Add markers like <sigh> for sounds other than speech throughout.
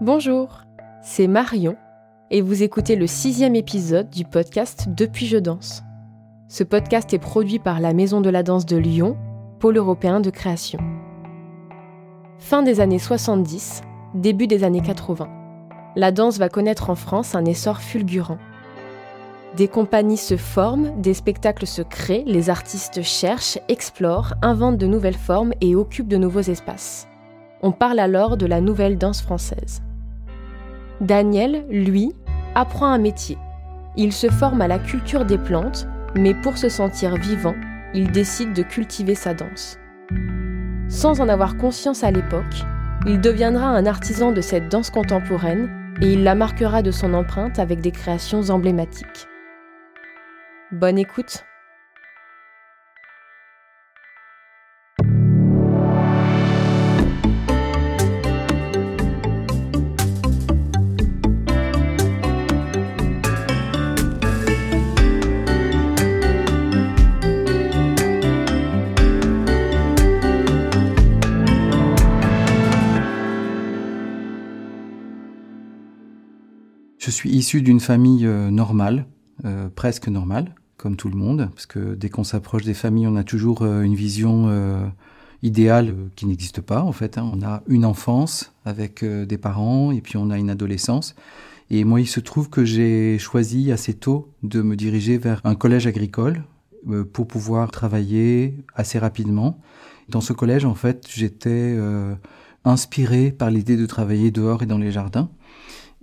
Bonjour, c'est Marion et vous écoutez le sixième épisode du podcast Depuis je danse. Ce podcast est produit par la Maison de la Danse de Lyon, pôle européen de création. Fin des années 70, début des années 80. La danse va connaître en France un essor fulgurant. Des compagnies se forment, des spectacles se créent, les artistes cherchent, explorent, inventent de nouvelles formes et occupent de nouveaux espaces. On parle alors de la nouvelle danse française. Daniel, lui, apprend un métier. Il se forme à la culture des plantes, mais pour se sentir vivant, il décide de cultiver sa danse. Sans en avoir conscience à l'époque, il deviendra un artisan de cette danse contemporaine et il la marquera de son empreinte avec des créations emblématiques. Bonne écoute suis issu d'une famille euh, normale, euh, presque normale, comme tout le monde, parce que dès qu'on s'approche des familles, on a toujours euh, une vision idéale qui n'existe pas en fait. Hein. On a une enfance avec des parents et puis on a une adolescence. Et moi, il se trouve que j'ai choisi assez tôt de me diriger vers un collège agricole pour pouvoir travailler assez rapidement. Dans ce collège, en fait, j'étais inspiré par l'idée de travailler dehors et dans les jardins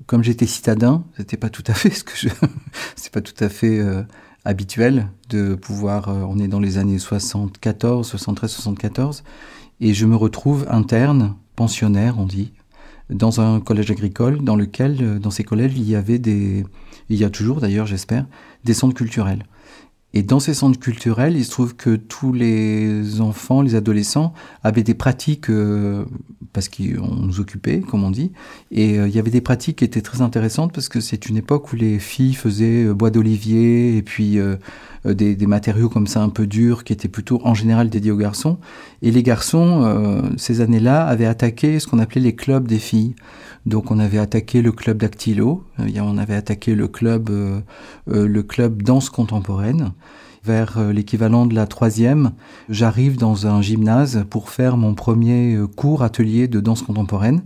comme j'étais citadin, c'était pas tout à fait ce que je, <laughs> c'est pas tout à fait euh, habituel de pouvoir. Euh, on est dans les années 74, 73, 74, et je me retrouve interne, pensionnaire, on dit, dans un collège agricole, dans lequel, euh, dans ces collèges, il y avait des, il y a toujours d'ailleurs, j'espère, des centres culturels. Et dans ces centres culturels, il se trouve que tous les enfants, les adolescents avaient des pratiques, euh, parce qu'on nous occupait, comme on dit, et euh, il y avait des pratiques qui étaient très intéressantes parce que c'est une époque où les filles faisaient euh, bois d'olivier et puis des, des, matériaux comme ça un peu durs qui étaient plutôt en général dédiés aux garçons. Et les garçons, ces années-là, avaient attaqué ce qu'on appelait les clubs des filles. Donc on avait attaqué le club dactylo, on avait attaqué le club, le club danse contemporaine vers euh, l'équivalent de la troisième, j'arrive dans un gymnase pour faire mon premier euh, cours atelier de danse contemporaine.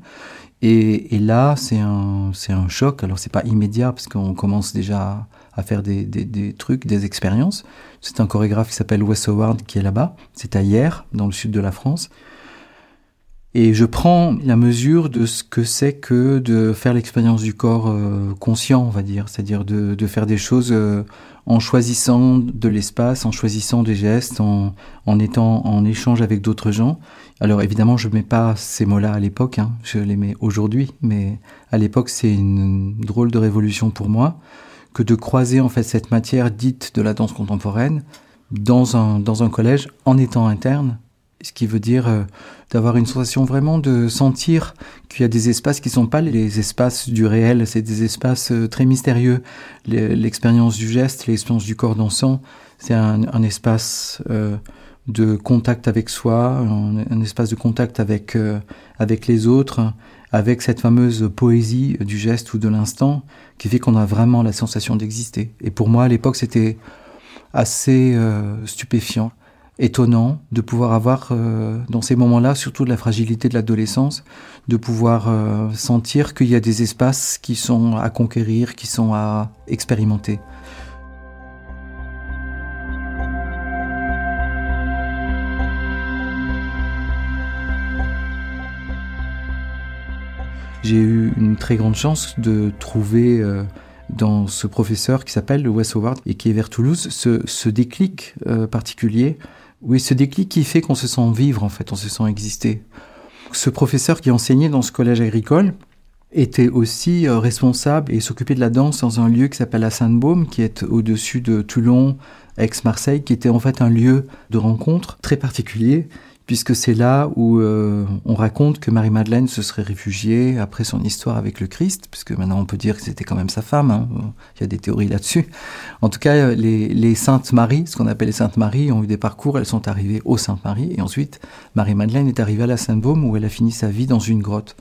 Et, et là, c'est un, un choc. Alors, c'est pas immédiat parce qu'on commence déjà à faire des, trucs, des expériences. C'est un chorégraphe qui s'appelle Wes Howard qui est là-bas. C'est à Hier, dans le sud de la France. Et je prends la mesure de ce que c'est que de faire l'expérience du corps euh, conscient, on va dire, c'est-à-dire de, faire des choses euh, en choisissant de l'espace, en choisissant des gestes, en, étant en échange avec d'autres gens. Alors évidemment, je mets pas ces mots-là à l'époque, hein, je les mets aujourd'hui, mais à l'époque, c'est une drôle de révolution pour moi de croiser en fait cette matière dite de la danse contemporaine dans un, dans un collège en étant interne ce qui veut dire euh, d'avoir une sensation vraiment de sentir qu'il y a des espaces qui sont pas les espaces du réel, c'est des espaces euh, très mystérieux. L'expérience du geste, l'expérience du corps dansant, c'est un, un, espace euh, de contact avec soi, un, espace de contact avec avec les autres, avec cette fameuse poésie du geste ou de l'instant qui fait qu'on a vraiment la sensation d'exister. Et pour moi, à l'époque, c'était assez stupéfiant étonnant de pouvoir avoir euh, dans ces moments-là, surtout de la fragilité de l'adolescence, de pouvoir euh, sentir qu'il y a des espaces qui sont à conquérir, qui sont à expérimenter. J'ai eu une très grande chance de trouver euh, dans ce professeur qui s'appelle Wes Howard et qui est vers Toulouse ce, déclic particulier oui, ce déclic qui fait qu'on se sent vivre, en fait, on se sent exister. Ce professeur qui enseignait dans ce collège agricole était aussi euh, responsable et s'occupait de la danse dans un lieu qui s'appelle la Sainte-Baume, qui est au-dessus de Toulon, ex-Marseille, qui était en fait un lieu de rencontre très particulier puisque c'est là où euh, on raconte que Marie-Madeleine se serait réfugiée après son histoire avec le Christ, puisque maintenant on peut dire que c'était quand même sa femme, hein. il y a des théories là-dessus. En tout cas, les, les Saintes Maries, ce qu'on appelle les Saintes Maries, ont eu des parcours, elles sont arrivées au Sainte Marie, et ensuite Marie-Madeleine est arrivée à la Sainte-Baume où elle a fini sa vie dans une grotte.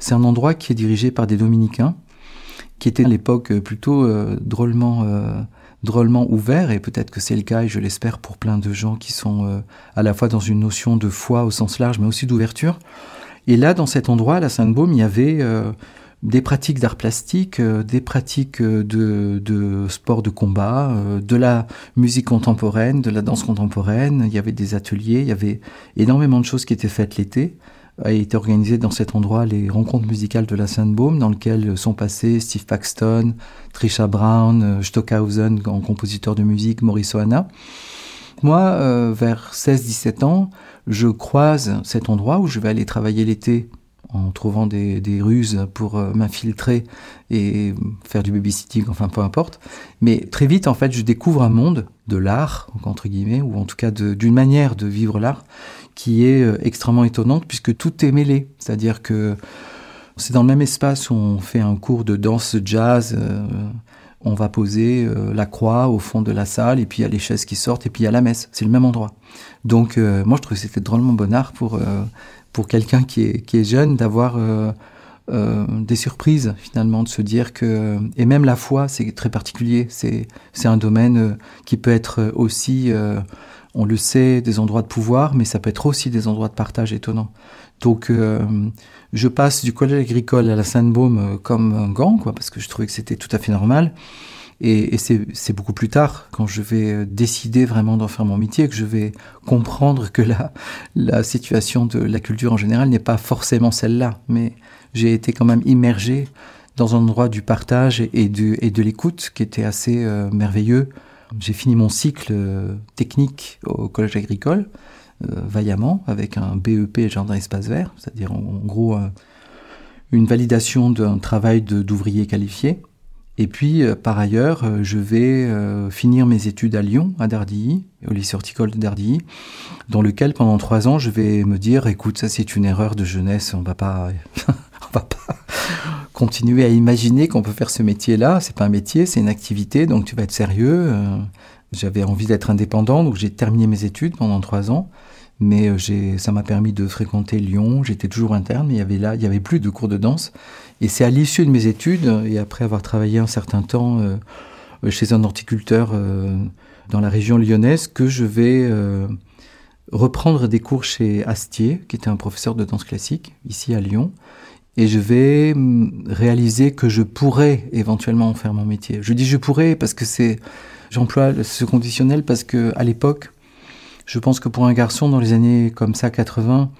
C'est un endroit qui est dirigé par des dominicains, qui étaient à l'époque plutôt drôlement drôlement ouvert, et peut-être que c'est le cas, et je l'espère pour plein de gens qui sont à la fois dans une notion de foi au sens large, mais aussi d'ouverture. Et là, dans cet endroit, à la Sainte-Baume, il y avait des pratiques d'art plastique, euh, des pratiques euh, de, de sport de combat, euh, de la musique contemporaine, de la danse contemporaine. Il y avait des ateliers, il y avait énormément de choses qui étaient faites l'été. A été organisé dans cet endroit les rencontres musicales de la Sainte-Baume, dans lesquelles sont passés Steve Paxton, Trisha Brown, Stockhausen en compositeur de musique, Maurice Oana. Moi, vers 16-17 ans, je croise cet endroit où je vais aller travailler l'été en trouvant des, ruses pour euh, m'infiltrer et faire du babysitting, enfin peu importe. Mais très vite, en fait, je découvre un monde de l'art, entre guillemets, ou en tout cas d'une manière de vivre l'art qui est euh, extrêmement étonnante puisque tout est mêlé. C'est-à-dire que c'est dans le même espace où on fait un cours de danse jazz. Euh, on va poser la croix au fond de la salle, et puis il y a les chaises qui sortent, et puis il y a la messe. C'est le même endroit. Donc moi, je trouve que c'était drôlement bon art pour pour quelqu'un qui est, qui est jeune d'avoir euh, euh, des surprises finalement, de se dire que et même la foi c'est très particulier, c'est c'est un domaine euh, qui peut être aussi, on le sait, des endroits de pouvoir, mais ça peut être aussi des endroits de partage étonnants. Donc je passe du collège agricole à la Sainte-Baume comme un gant, quoi, parce que je trouvais que c'était tout à fait normal. Et, c'est beaucoup plus tard, quand je vais euh, décider vraiment d'en faire mon métier, que je vais comprendre que la, la situation de la culture en général n'est pas forcément celle-là. Mais j'ai été quand même immergé dans un endroit du partage et, et de l'écoute qui était assez euh, merveilleux. J'ai fini mon cycle euh, technique au collège agricole, vaillamment, avec un BEP Jardin Espace Vert, c'est-à-dire en, gros une validation d'un travail d'ouvrier qualifié. Et puis, euh, par ailleurs, euh, je vais euh, finir mes études à Lyon, à Dardilly, au lycée horticole de Dardilly, dans lequel, pendant trois ans, je vais me dire, écoute, ça c'est une erreur de jeunesse, on va pas, <laughs> on va pas continuer à imaginer qu'on peut faire ce métier-là. C'est pas un métier, c'est une activité, donc tu vas être sérieux. J'avais envie d'être indépendant, donc j'ai terminé mes études pendant trois ans mais ça m'a permis de fréquenter Lyon. J'étais toujours interne, il y avait là, il y avait plus de cours de danse. Et c'est à l'issue de mes études, et après avoir travaillé un certain temps euh, chez un horticulteur euh, dans la région lyonnaise, que je vais euh, reprendre des cours chez Astier, qui était un professeur de danse classique, ici à Lyon. Et je vais mm, réaliser que je pourrais éventuellement en faire mon métier. Je dis je pourrais parce que c'est, j'emploie ce conditionnel parce que à l'époque, je pense que pour un garçon dans les années comme ça 80,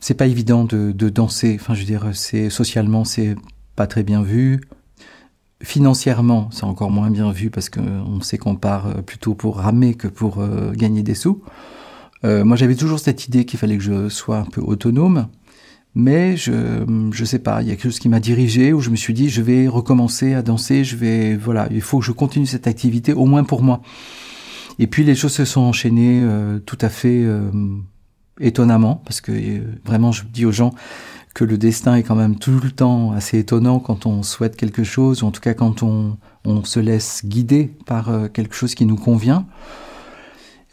c'est pas évident de, danser. Enfin, je veux dire, c'est socialement, c'est pas très bien vu. Financièrement, c'est encore moins bien vu parce qu'on sait qu'on part euh, plutôt pour ramer que pour euh, gagner des sous. Euh, moi, j'avais toujours cette idée qu'il fallait que je sois un peu autonome, mais je je sais pas. Il y a quelque chose qui m'a dirigé où je me suis dit je vais recommencer à danser. Je vais voilà, il faut que je continue cette activité au moins pour moi. Et puis les choses se sont enchaînées tout à fait étonnamment, parce que euh, vraiment je dis aux gens que le destin est quand même tout le temps assez étonnant quand on souhaite quelque chose, ou en tout cas quand on, on se laisse guider par euh, quelque chose qui nous convient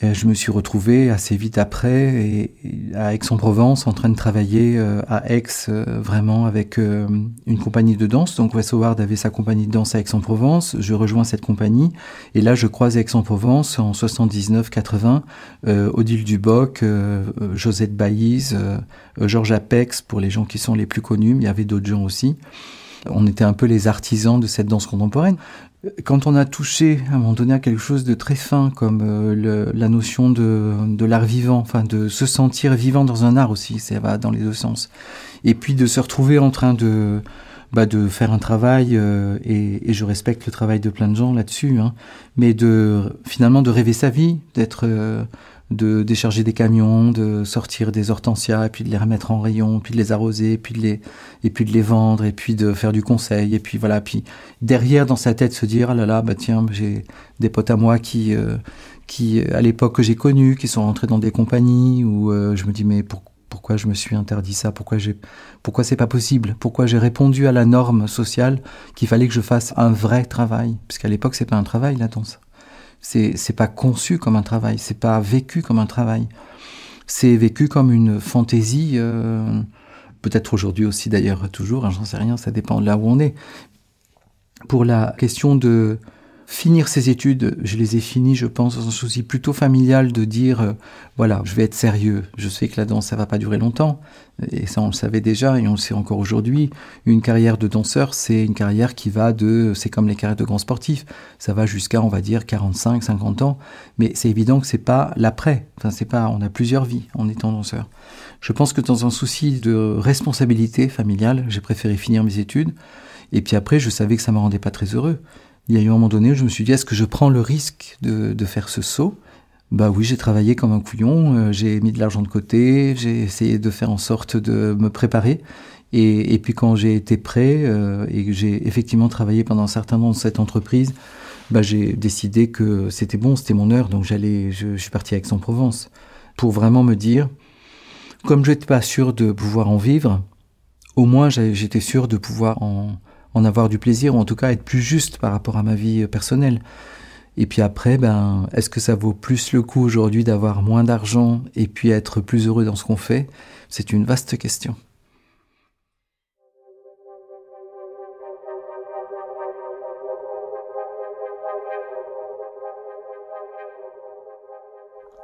je me suis retrouvé assez vite après et, à Aix-en-Provence en train de travailler euh, à Aix euh, vraiment avec euh, une compagnie de danse. Donc Wes Howard avait sa compagnie de danse à Aix-en-Provence. Je rejoins cette compagnie et là je croise Aix-en-Provence en 79-80 Odile Duboc, Josette Baïse, Georges Apex pour les gens qui sont les plus connus. Mais il y avait d'autres gens aussi. On était un peu les artisans de cette danse contemporaine quand on a touché à un moment donné à quelque chose de très fin, comme euh, la notion de, l'art vivant, enfin de se sentir vivant dans un art aussi, ça va dans les deux sens. Et puis de se retrouver en train de, bah, de faire un travail, euh, et, je respecte le travail de plein de gens là-dessus, hein, mais de finalement de rêver sa vie, d'être euh, de décharger des camions, de sortir des hortensias, et puis de les remettre en rayon, puis de les arroser, puis de les, et puis de les vendre, et puis de faire du conseil, et puis voilà, puis derrière dans sa tête se dire, ah là là, bah tiens, j'ai des potes à moi qui, euh, qui à l'époque que j'ai connu, qui sont rentrés dans des compagnies, où euh, je me dis, mais pourquoi je me suis interdit ça? Pourquoi j'ai, pourquoi c'est pas possible? Pourquoi j'ai répondu à la norme sociale qu'il fallait que je fasse un vrai travail? Parce qu'à l'époque, c'est pas un travail, la danse. C'est pas conçu comme un travail, c'est pas vécu comme un travail. C'est vécu comme une fantaisie euh, Peut-être aujourd'hui aussi d'ailleurs toujours, hein, j'en sais rien, ça dépend de là où on est. Pour la question de finir ses études, je les ai finies, je pense, dans un souci plutôt familial de dire, euh, voilà, je vais être sérieux. Je sais que la danse, ça va pas durer longtemps, et ça on le savait déjà, et on le sait encore aujourd'hui. Une carrière de danseur, c'est une carrière qui va de, c'est comme les carrières de grands sportifs, ça va jusqu'à, on va dire, 45, 50 ans, mais c'est évident que c'est pas l'après. Enfin, c'est pas, on a plusieurs vies en étant danseur. Je pense que dans un souci de responsabilité familiale, j'ai préféré finir mes études, et puis après, je savais que ça me rendait pas très heureux il y a eu un moment donné où je me suis dit, est-ce que je prends le risque de, de faire ce saut? Bah oui, j'ai travaillé comme un couillon, euh, j'ai mis de l'argent de côté, j'ai essayé de faire en sorte de me préparer. Et, puis quand j'ai été prêt euh, et que j'ai effectivement travaillé pendant un certain temps dans cette entreprise, bah j'ai décidé que c'était bon, c'était mon heure, donc j'allais, je, je, suis parti à Aix-en-Provence pour vraiment me dire, comme je n'étais pas sûr de pouvoir en vivre, au moins j'étais sûr de pouvoir en, en avoir du plaisir, ou en tout cas être plus juste par rapport à ma vie euh, personnelle. Et puis après, ben, est-ce que ça vaut plus le coup aujourd'hui d'avoir moins d'argent et puis être plus heureux dans ce qu'on fait? C'est une vaste question.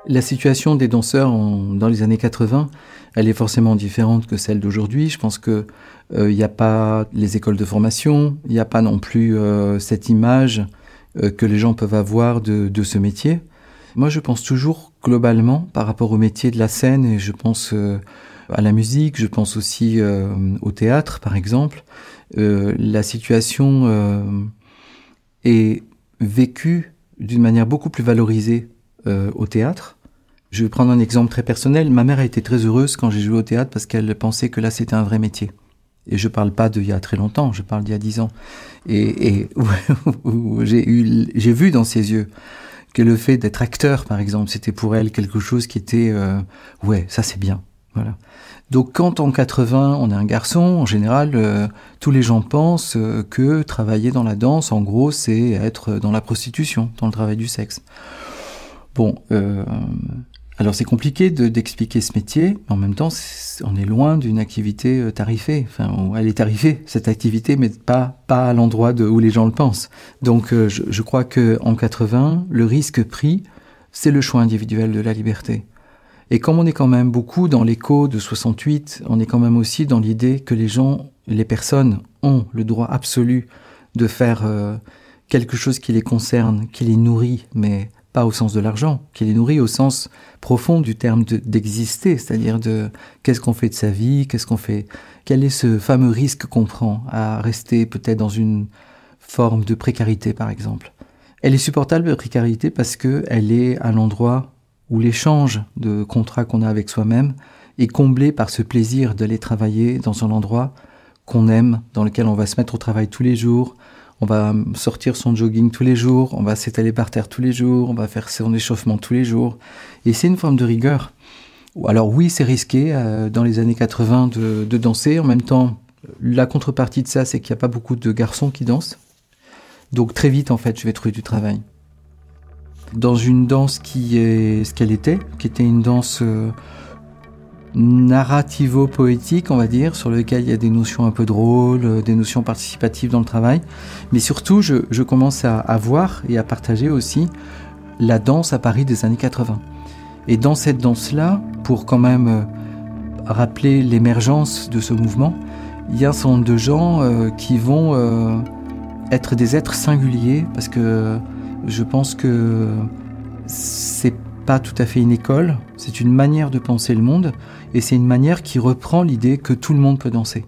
La situation des danseurs dans les années 80, elle est forcément différente que celle d'aujourd'hui. Je pense que il euh, n'y a pas les écoles de formation, il n'y a pas non plus euh, cette image euh, que les gens peuvent avoir de, de, ce métier. Moi, je pense toujours globalement par rapport au métier de la scène et je pense à la musique, je pense aussi au théâtre, par exemple. la situation est vécue d'une manière beaucoup plus valorisée au théâtre. Je vais prendre un exemple très personnel. Ma mère a été très heureuse quand j'ai joué au théâtre parce qu'elle pensait que là c'était un vrai métier. Et je parle pas d'il y a très longtemps, je parle d'il y a dix ans. Et, et <laughs> j'ai eu, j'ai vu dans ses yeux que le fait d'être acteur, par exemple, c'était pour elle quelque chose qui était, euh, ouais, ça c'est bien. Voilà. Donc quand en 80 on est un garçon, en général, euh, tous les gens pensent euh, que travailler dans la danse, en gros, c'est être dans la prostitution, dans le travail du sexe. Bon, euh, alors c'est compliqué d'expliquer ce métier, mais en même temps, on est loin d'une activité euh, tarifée. Enfin, elle est tarifée cette activité, mais pas pas à l'endroit où les gens le pensent. Donc, euh, je, je, crois que en 80, le risque pris, c'est le choix individuel de la liberté. Et comme on est quand même beaucoup dans l'écho de 68, on est quand même aussi dans l'idée que les gens, les personnes ont le droit absolu de faire quelque chose qui les concerne, qui les nourrit, mais pas au sens de l'argent, qui les nourrit au sens profond du terme d'exister, c'est-à-dire de qu'est-ce qu'on fait de sa vie, qu'est-ce qu'on fait, quel est ce fameux risque qu'on prend à rester peut-être dans une forme de précarité par exemple. Elle est supportable de précarité parce que elle est à l'endroit où l'échange de contrats qu'on a avec soi-même est comblé par ce plaisir d'aller travailler dans un endroit qu'on aime, dans lequel on va se mettre au travail tous les jours, on va sortir son jogging tous les jours, on va s'étaler par terre tous les jours, on va faire son échauffement tous les jours. Et c'est une forme de rigueur. Alors oui, c'est risqué euh, dans les années 80 de, danser. En même temps, la contrepartie de ça, c'est qu'il n'y a pas beaucoup de garçons qui dansent. Donc très vite, en fait, je vais trouver du travail. Dans une danse qui est ce qu'elle était, qui était une danse euh, narrativo-poétique, on va dire, sur lequel il y a des notions un peu drôles, euh, des notions participatives dans le travail. Mais surtout, je, commence à, voir et à partager aussi la danse à Paris des années 80. Et dans cette danse-là, pour quand même euh, rappeler l'émergence de ce mouvement, il y a un certain nombre de gens euh, qui vont être des êtres singuliers, parce que je pense que c'est pas tout à fait une école, c'est une manière de penser le monde, et c'est une manière qui reprend l'idée que tout le monde peut danser.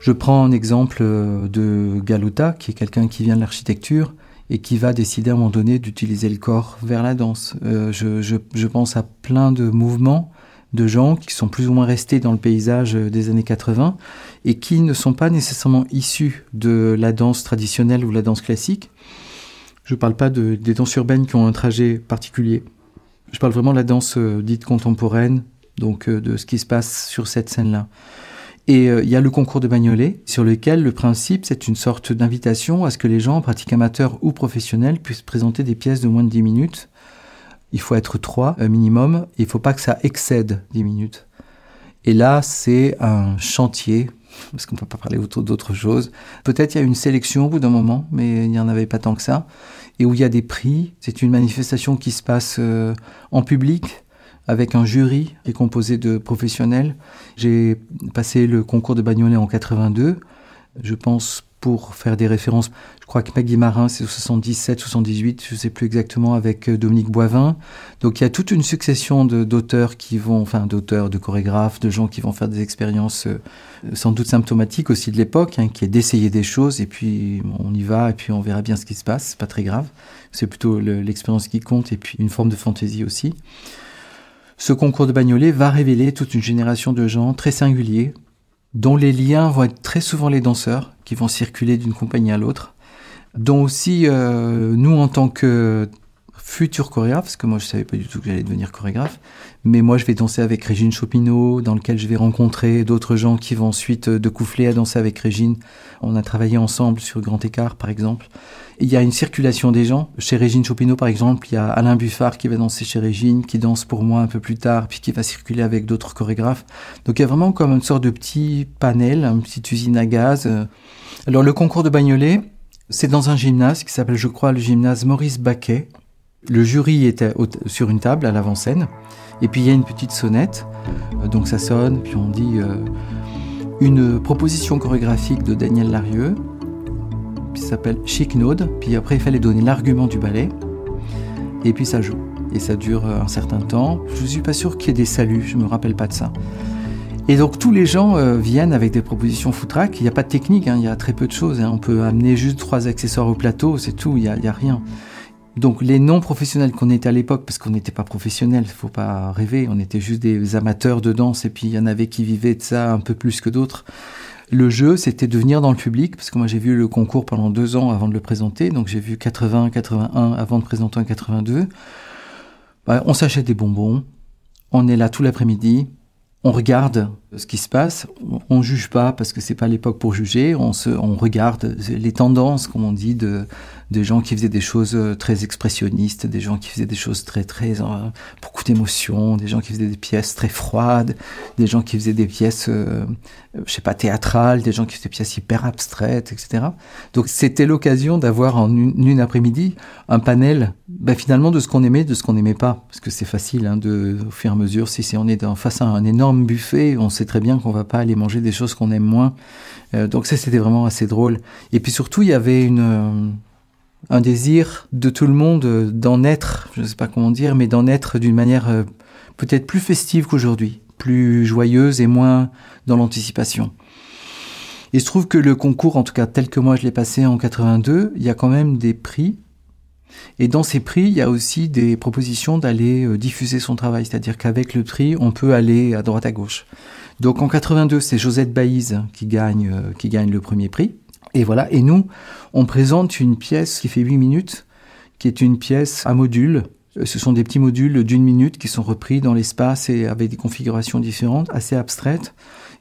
Je prends un exemple euh, de Galota, qui est quelqu'un qui vient de l'architecture et qui va décider à un moment donné d'utiliser le corps vers la danse. Euh, je, pense à plein de mouvements de gens qui sont plus ou moins restés dans le paysage des années 80 et qui ne sont pas nécessairement issus de la danse traditionnelle ou la danse classique. Je ne parle pas de, des danses urbaines qui ont un trajet particulier. Je parle vraiment de la danse euh, dite contemporaine, donc euh, de ce qui se passe sur cette scène-là. Et euh, il y a le concours de Bagnolet, sur lequel le principe, c'est une sorte d'invitation à ce que les gens, pratiques amateurs ou professionnels, puissent présenter des pièces de moins de 10 minutes. Il faut être trois minimum, il ne faut pas que ça excède 10 minutes. Et là, c'est un chantier, parce qu'on ne peut pas parler autour d'autre chose. Peut-être il y a une sélection au bout d'un moment, mais il n'y en avait pas tant que ça. Et où il y a des prix. C'est une manifestation qui se passe euh, en public avec un jury qui est composé de professionnels. J'ai passé le concours de Bagnolet en 82. Je pense pour faire des références, je crois que Maggie Marin, c'est 77, 78, je sais plus exactement, avec euh, Dominique Boivin. Donc il y a toute une succession d'auteurs qui vont, enfin d'auteurs, de chorégraphes, de gens qui vont faire des expériences euh, sans doute symptomatiques aussi de l'époque, hein, qui est d'essayer des choses et puis on y va et puis on verra bien ce qui se passe, c'est pas très grave. C'est plutôt l'expérience qui compte et puis une forme de fantaisie aussi. Ce concours de Bagnolet va révéler toute une génération de gens très singuliers, dont les liens vont être très souvent les danseurs, qui vont circuler d'une compagnie à l'autre, dont aussi euh, nous en tant que futur chorégraphe, parce que moi je savais pas du tout que j'allais devenir chorégraphe, mais moi je vais danser avec Régine Chopineau, dans lequel je vais rencontrer d'autres gens qui vont ensuite euh, de couffler à danser avec Régine. On a travaillé ensemble sur Grand Écart par exemple. Il y a une circulation des gens. Chez Régine Chopineau par exemple, il y a Alain Buffard qui va danser chez Régine, qui danse pour moi un peu plus tard, puis qui va circuler avec d'autres chorégraphes. Donc il y a vraiment comme une sorte de petit panel, une petite usine à gaz. Alors le concours de Bagnolet, c'est dans un gymnase qui s'appelle je crois le gymnase Maurice Baquet le jury était sur une table à l'avant-scène, et puis il y a une petite sonnette, euh, donc ça sonne, puis on dit euh, une proposition chorégraphique de Daniel Larieux, qui s'appelle Chic Node, puis après il fallait donner l'argument du ballet, et puis ça joue. Et ça dure euh, un certain temps. Je ne suis pas sûr qu'il y ait des saluts, je ne me rappelle pas de ça. Et donc tous les gens viennent avec des propositions footrack. Il n'y a pas de technique, hein, il y a très peu de choses. Hein. On peut amener juste trois accessoires au plateau, c'est tout, il n'y a, a, rien. Donc les non-professionnels qu'on était à l'époque, parce qu'on n'était pas professionnels, faut pas rêver, on était juste des amateurs de danse et puis il y en avait qui vivaient de ça un peu plus que d'autres. Le jeu, c'était de venir dans le public, parce que moi j'ai vu le concours pendant deux ans avant de le présenter, donc j'ai vu 80, 81 avant de présenter en 82. Bah, on s'achète des bonbons, on est là tout l'après-midi, on regarde ce qui se passe, on juge pas parce que c'est pas l'époque pour juger, on se, on regarde les tendances, comme on dit, de, des gens qui faisaient des choses euh, très expressionnistes, des gens qui faisaient des choses très très euh, beaucoup d'émotions, des gens qui faisaient des pièces très froides, des gens qui faisaient des pièces, euh, je sais pas, théâtrales, des gens qui faisaient des pièces hyper abstraites, etc. Donc c'était l'occasion d'avoir en une, après-midi un panel, ben, finalement de ce qu'on aimait, de ce qu'on n'aimait pas, parce que c'est facile hein, de au fur et à mesure. Si, on est en face à un énorme buffet, on sait très bien qu'on va pas aller manger des choses qu'on aime moins. donc ça c'était vraiment assez drôle. Et puis surtout il y avait une un désir de tout le monde d'en être, je ne sais pas comment dire, mais d'en être d'une manière euh, peut-être plus festive qu'aujourd'hui, plus joyeuse et moins dans l'anticipation. Il se trouve que le concours, en tout cas tel que moi je l'ai passé en 82, il y a quand même des prix. Et dans ces prix, il y a aussi des propositions d'aller euh, diffuser son travail, c'est-à-dire qu'avec le prix, on peut aller à droite à gauche. Donc en 82, c'est Josette Baïse qui gagne, euh, qui gagne le premier prix. Et voilà, et nous, on présente une pièce qui fait 8 minutes, qui est une pièce à module. Ce sont des petits modules d'une minute qui sont repris dans l'espace et avec des configurations différentes, assez abstraites,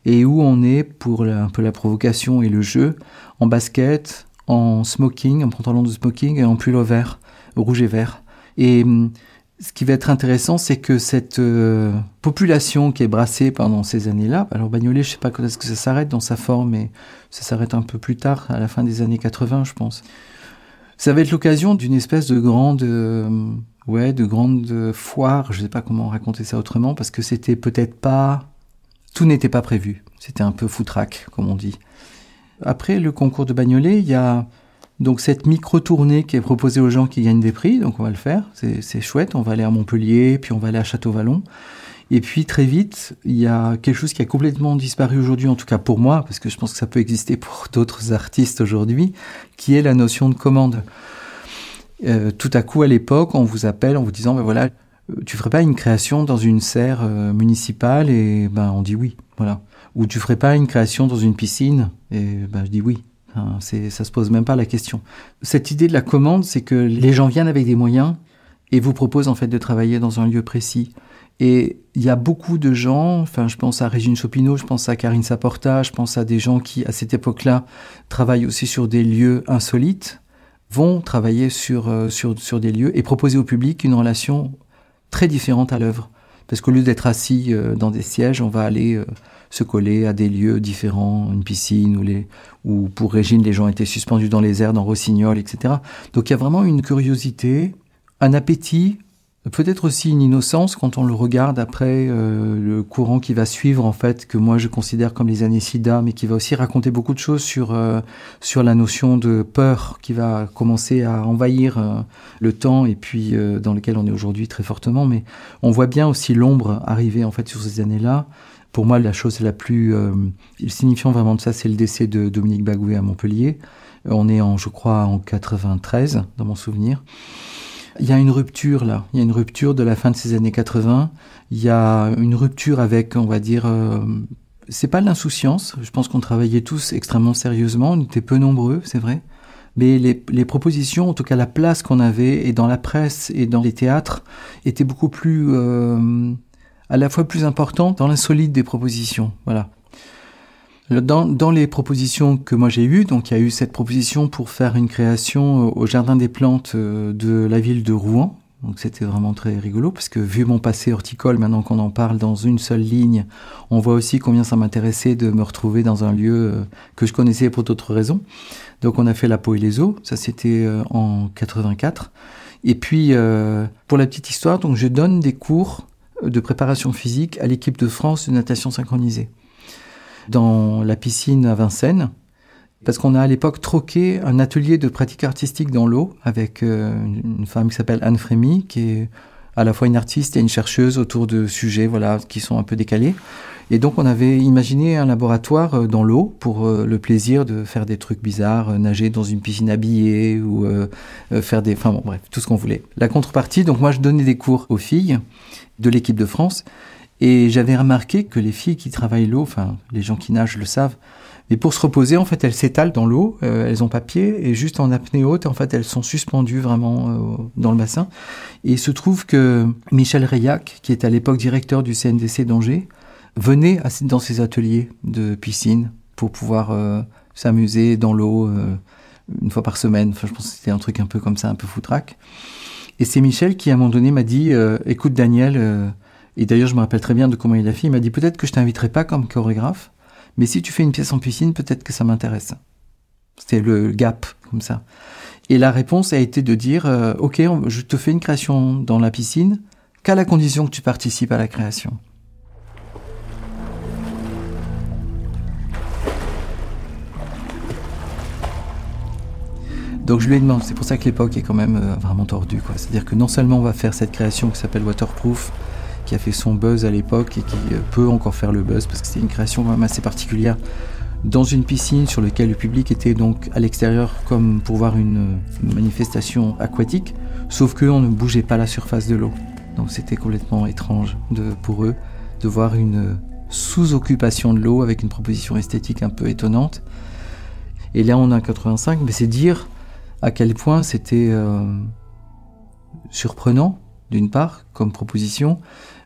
et où on est pour un peu la provocation et le jeu, en basket, en smoking, en pantalon de smoking et en pull vert, rouge et vert. Et hum, ce qui va être intéressant, c'est que cette euh, population qui est brassée pendant ces années-là, alors Bagnolet, je sais pas quand est-ce que ça s'arrête dans sa forme, mais ça s'arrête un peu plus tard, à la fin des années 80, je pense. Ça va être l'occasion d'une espèce de grande, euh, ouais, de grande foire, je sais pas comment raconter ça autrement, parce que c'était peut-être pas, tout n'était pas prévu. C'était un peu foutraque, comme on dit. Après le concours de Bagnolet, il y a donc cette micro-tournée qui est proposée aux gens qui gagnent des prix, donc on va le faire, c'est chouette, on va aller à Montpellier, puis on va aller à Château-Vallon. Et puis très vite, il y a quelque chose qui a complètement disparu aujourd'hui, en tout cas pour moi, parce que je pense que ça peut exister pour <laughs> d'autres artistes aujourd'hui, qui est la notion de commande. Euh, tout à coup, à l'époque, on vous appelle en vous disant, ben voilà, euh, tu ferais pas une création dans une serre euh, municipale? Et ben on dit oui, voilà. Ou tu ferais pas une création dans une piscine? Et ben je dis oui. Ça se pose même pas la question. Cette idée de la commande, c'est que les gens viennent avec des moyens et vous proposent en fait de travailler dans un lieu précis. Et il y a beaucoup de gens, enfin je pense à Régine Chopineau, je pense à Karine Saporta, je pense à des gens qui à cette époque-là travaillent aussi sur des lieux insolites, vont travailler sur, euh, sur, sur des lieux et proposer au public une relation très différente à l'œuvre. Parce qu'au lieu d'être assis dans des sièges, on va aller se coller à des lieux différents, une piscine, où, les, où pour Régine, les gens étaient suspendus dans les airs, dans Rossignol, etc. Donc il y a vraiment une curiosité, un appétit Peut-être aussi une innocence quand on le regarde après euh, le courant qui va suivre en fait que moi je considère comme les années SIDA, mais qui va aussi raconter beaucoup de choses sur euh, sur la notion de peur qui va commencer à envahir euh, le temps et puis dans lequel on est aujourd'hui très fortement. Mais on voit bien aussi l'ombre arriver en fait sur ces années-là. Pour moi, la chose la plus signifiant vraiment de ça, c'est le décès de Dominique Bagoué à Montpellier. On est en, je crois, en 93 dans mon souvenir. Il y a une rupture là, il y a une rupture de la fin de ces années 80. Il y a une rupture avec, on va dire, euh, c'est pas l'insouciance. Je pense qu'on travaillait tous extrêmement sérieusement. On était peu nombreux, c'est vrai. Mais les, les, propositions, en tout cas la place qu'on avait, et dans la presse et dans les théâtres, étaient beaucoup plus, euh, à la fois plus importantes dans l'insolite des propositions. Voilà. Dans, dans, les propositions que moi j'ai eues, donc il y a eu cette proposition pour faire une création au Jardin des Plantes euh, de la ville de Rouen. Donc c'était vraiment très rigolo parce que vu mon passé horticole, maintenant qu'on en parle dans une seule ligne, on voit aussi combien ça m'intéressait de me retrouver dans un lieu euh, que je connaissais pour d'autres raisons. Donc on a fait la peau et les eaux, ça c'était euh, en 84. Et puis pour la petite histoire, donc je donne des cours de préparation physique à l'équipe de France de natation synchronisée dans la piscine à Vincennes, parce qu'on a à l'époque troqué un atelier de pratique artistique dans l'eau avec euh, une femme qui s'appelle Anne Frémy, qui est à la fois une artiste et une chercheuse autour de sujets voilà, qui sont un peu décalés. Et donc on avait imaginé un laboratoire euh, dans l'eau pour euh, le plaisir de faire des trucs bizarres, nager dans une piscine habillée ou faire des... Enfin bon, bref, tout ce qu'on voulait. La contrepartie, donc moi je donnais des cours aux filles de l'équipe de France et j'avais remarqué que les filles qui travaillent l'eau, enfin les gens qui nagent le savent, mais pour se reposer, en fait, elles s'étalent dans l'eau, euh, elles ont pas pied, et juste en apnée haute, en fait, elles sont suspendues vraiment euh, dans le bassin. Et il se trouve que Michel Rayac, qui est à l'époque directeur du CNDC d'Angers, venait dans ses ateliers de piscine pour pouvoir euh, s'amuser dans l'eau une fois par semaine. Enfin, je pense que c'était un truc un peu comme ça, un peu foutraque. Et c'est Michel qui, à un moment donné, m'a dit, écoute Daniel, et d'ailleurs, je me rappelle très bien de comment il a fait. Il m'a dit peut-être que je t'inviterai pas comme chorégraphe, mais si tu fais une pièce en piscine, peut-être que ça m'intéresse. C'était le gap, comme ça. Et la réponse a été de dire euh, Ok, je te fais une création dans la piscine, qu'à la condition que tu participes à la création. Donc je lui ai demandé, c'est pour ça que l'époque est quand même euh, vraiment tordue. C'est-à-dire que non seulement on va faire cette création qui s'appelle Waterproof, qui a fait son buzz à l'époque et qui euh, peut encore faire le buzz parce que c'était une création même assez particulière dans une piscine sur laquelle le public était donc à l'extérieur comme pour voir une, manifestation aquatique, sauf qu'on ne bougeait pas la surface de l'eau. Donc c'était complètement étrange pour eux de voir une sous-occupation de l'eau avec une proposition esthétique un peu étonnante. Et là on a 85, mais c'est dire à quel point c'était euh, surprenant d'une part comme proposition,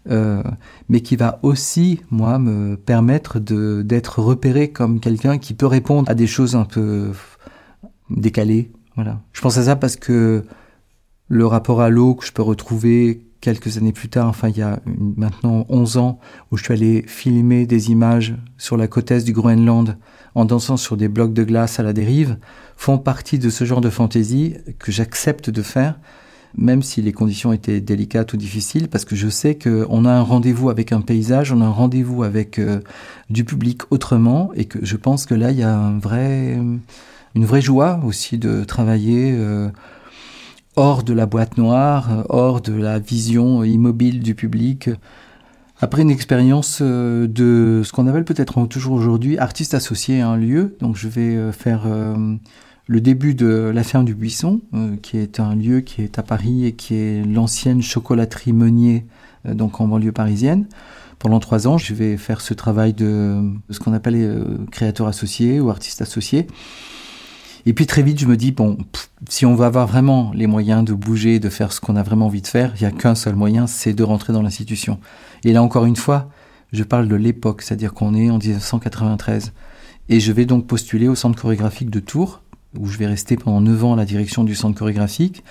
euh, mais qui va aussi, moi, me permettre d'être repéré comme quelqu'un qui peut répondre à des choses un peu décalées. Voilà. Je pense à ça parce que le rapport à l'eau que je peux retrouver quelques années plus tard, enfin il y a maintenant 11 ans, où je suis allé filmer des images sur la côte est du Groenland en dansant sur des blocs de glace à la dérive, font partie de ce genre de fantaisie que j'accepte de faire même si les conditions étaient délicates ou difficiles, parce que je sais qu'on a un rendez-vous avec un paysage, on a un rendez-vous avec euh, du public autrement, et que je pense que là, il y a une vraie joie aussi de travailler euh, hors de la boîte noire, hors de la vision immobile du public. Après une expérience euh, de ce qu'on appelle peut-être toujours aujourd'hui artiste associé à un lieu, donc je vais faire le début de la ferme du Buisson, euh, qui est un lieu qui est à Paris et qui est l'ancienne chocolaterie Meunier, euh, donc en banlieue parisienne. Pendant trois ans, je vais faire ce travail de, ce qu'on appelle euh, créateur associé ou artiste associé. Et puis très vite, je me dis, bon, si on veut avoir vraiment les moyens de bouger, de faire ce qu'on a vraiment envie de faire, il n'y a qu'un seul moyen, c'est de rentrer dans l'institution. Et là, encore une fois, je parle de l'époque, c'est-à-dire qu'on est en 1993. Et je vais donc postuler au centre chorégraphique de Tours, où je vais rester pendant 9 ans à la direction du centre chorégraphique,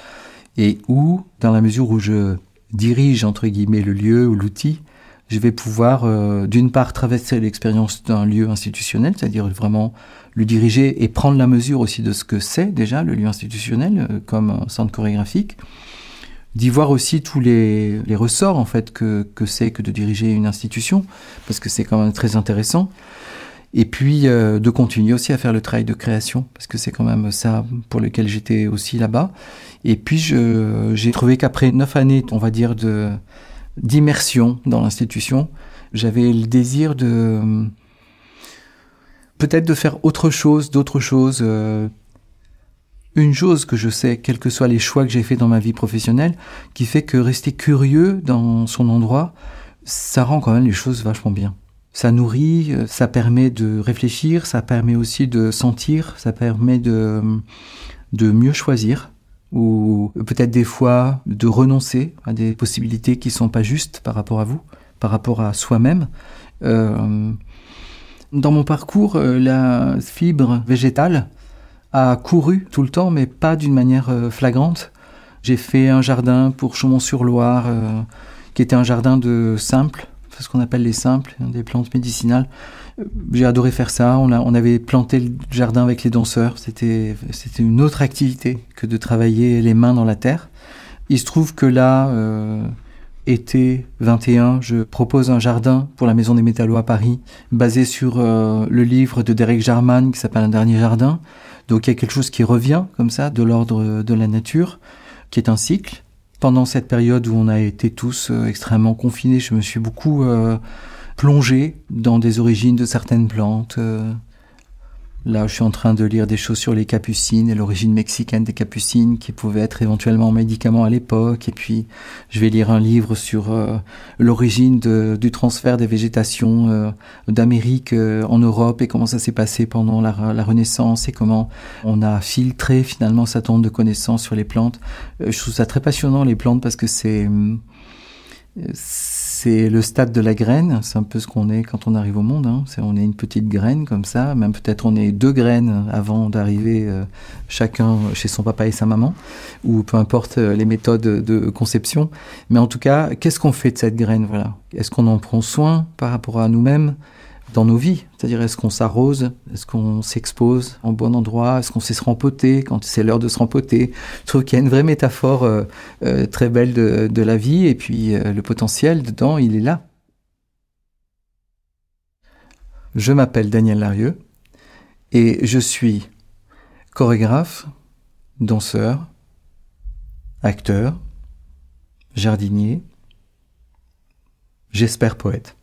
et où, dans la mesure où je dirige entre guillemets le lieu ou l'outil, je vais pouvoir euh, d'une part traverser l'expérience d'un lieu institutionnel, c'est-à-dire vraiment le diriger et prendre la mesure aussi de ce que c'est déjà le lieu institutionnel euh, comme centre chorégraphique, d'y voir aussi tous les, les, ressorts en fait que, que c'est que de diriger une institution, parce que c'est quand même très intéressant. Et puis euh, de continuer aussi à faire le travail de création, parce que c'est quand même ça pour lequel j'étais aussi là-bas. Et puis j'ai trouvé qu'après neuf années, on va dire, d'immersion dans l'institution, j'avais le désir de peut-être de faire autre chose, d'autres choses. Euh, une chose que je sais, quels que soient les choix que j'ai faits dans ma vie professionnelle, qui fait que rester curieux dans son endroit, ça rend quand même les choses vachement bien. Ça nourrit, euh, ça permet de réfléchir, ça permet aussi de sentir, ça permet de, mieux choisir ou peut-être des fois de renoncer à des possibilités qui sont pas justes par rapport à vous, par rapport à soi-même. Euh, dans mon parcours, euh, la fibre végétale a couru tout le temps, mais pas d'une manière flagrante. J'ai fait un jardin pour Chaumont-sur-Loire, qui était un jardin de simples, ce qu'on appelle les simples, des plantes médicinales. J'ai adoré faire ça. On, a, avait planté le jardin avec les danseurs. C'était, c'était une autre activité que de travailler les mains dans la terre. Il se trouve que là, euh, été 21, je propose un jardin pour la Maison des Métallos à Paris, basé sur euh, le livre de Derek Jarman qui s'appelle Un dernier jardin. Donc il y a quelque chose qui revient comme ça de l'ordre de la nature, qui est un cycle. Pendant cette période où on a été tous euh, extrêmement confinés, je me suis beaucoup euh, plongé dans des origines de certaines plantes, euh, Là, je suis en train de lire des choses sur les capucines et l'origine mexicaine des capucines qui pouvaient être éventuellement médicaments à l'époque. Et puis, je vais lire un livre sur euh, l'origine du transfert des végétations euh, d'Amérique euh, en Europe et comment ça s'est passé pendant la, Renaissance et comment on a filtré finalement certain nombre de connaissances sur les plantes. je trouve ça très passionnant les plantes parce que c'est c'est le stade de la graine, c'est un peu ce qu'on est quand on arrive au monde. Hein. on est une petite graine comme ça, même peut-être on est deux graines avant d'arriver euh, chacun chez son papa et sa maman, ou peu importe euh, les méthodes de conception. Mais en tout cas, qu'est-ce qu'on fait de cette graine? Voilà, est-ce qu'on en prend soin par rapport à nous-mêmes? Dans nos vies. C'est-à-dire, est-ce qu'on s'arrose? Est-ce qu'on s'expose en bon endroit? Est-ce qu'on sait se rempoter quand c'est l'heure de se rempoter? Je trouve qu'il y a une vraie métaphore euh, euh, très belle de, la vie et puis euh, le potentiel dedans, il est là. Je m'appelle Daniel Larieux et je suis chorégraphe, danseur, acteur, jardinier, j'espère poète.